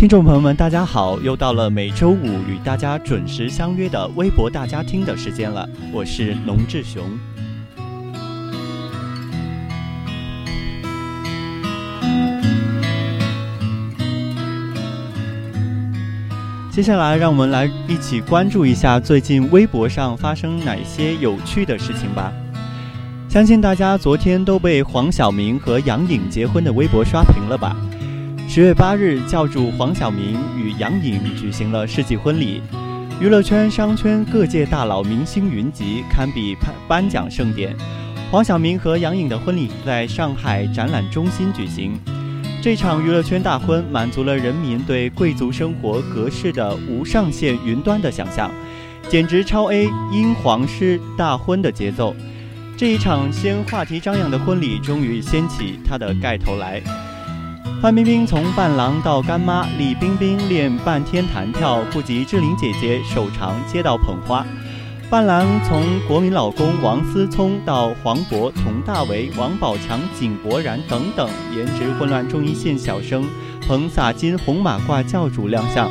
听众朋友们，大家好！又到了每周五与大家准时相约的微博大家听的时间了，我是龙志雄。接下来，让我们来一起关注一下最近微博上发生哪些有趣的事情吧。相信大家昨天都被黄晓明和杨颖结婚的微博刷屏了吧？十月八日，教主黄晓明与杨颖举行了世纪婚礼，娱乐圈、商圈各界大佬、明星云集，堪比颁颁奖盛典。黄晓明和杨颖的婚礼在上海展览中心举行。这场娱乐圈大婚满足了人民对贵族生活格式的无上限云端的想象，简直超 A 英皇室大婚的节奏。这一场先话题张扬的婚礼终于掀起它的盖头来。范冰冰从伴郎到干妈，李冰冰练半天弹跳不及志玲姐姐手长接到捧花。伴郎从国民老公王思聪到黄渤、佟大为、王宝强、井柏然等等颜值混乱中一线小生，捧洒金红马褂教主亮相。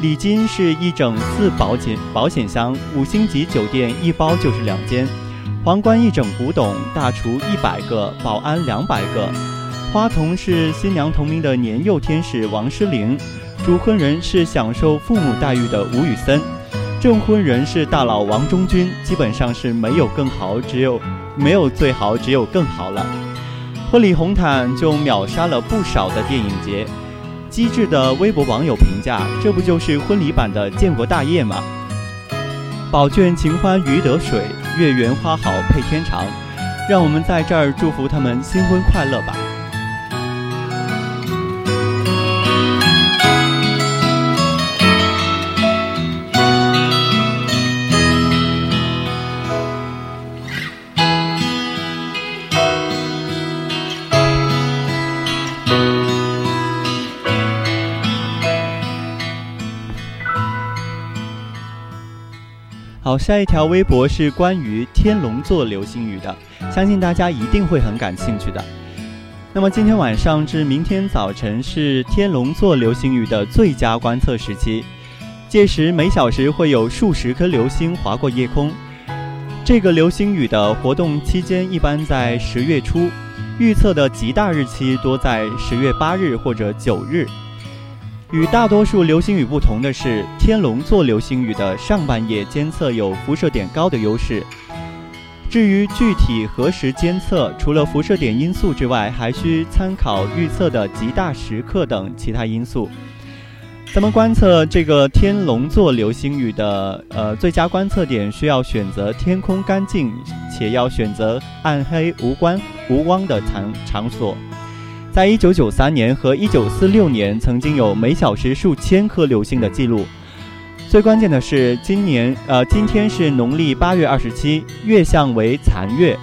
礼金是一整四保险保险箱，五星级酒店一包就是两间。皇冠一整古董，大厨一百个，保安两百个。花童是新娘同名的年幼天使王诗龄，主婚人是享受父母待遇的吴宇森，证婚人是大佬王中军，基本上是没有更好，只有没有最好，只有更好了。婚礼红毯就秒杀了不少的电影节。机智的微博网友评价：这不就是婚礼版的建国大业吗？宝卷秦欢鱼得水，月圆花好配天长。让我们在这儿祝福他们新婚快乐吧。好，下一条微博是关于天龙座流星雨的，相信大家一定会很感兴趣的。那么今天晚上至明天早晨是天龙座流星雨的最佳观测时期，届时每小时会有数十颗流星划过夜空。这个流星雨的活动期间一般在十月初，预测的极大日期多在十月八日或者九日。与大多数流星雨不同的是，天龙座流星雨的上半夜监测有辐射点高的优势。至于具体何时监测，除了辐射点因素之外，还需参考预测的极大时刻等其他因素。咱们观测这个天龙座流星雨的呃最佳观测点，需要选择天空干净且要选择暗黑无光无光的场场所。在一九九三年和一九四六年，曾经有每小时数千颗流星的记录。最关键的是，今年呃，今天是农历八月二十七，月相为残月，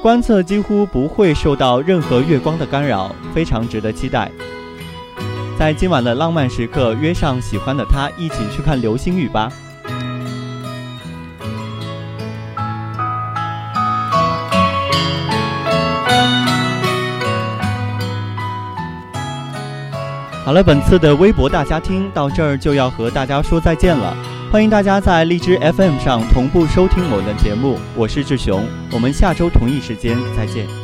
观测几乎不会受到任何月光的干扰，非常值得期待。在今晚的浪漫时刻，约上喜欢的他，一起去看流星雨吧。好了，本次的微博大家听到这儿就要和大家说再见了。欢迎大家在荔枝 FM 上同步收听我的节目，我是志雄，我们下周同一时间再见。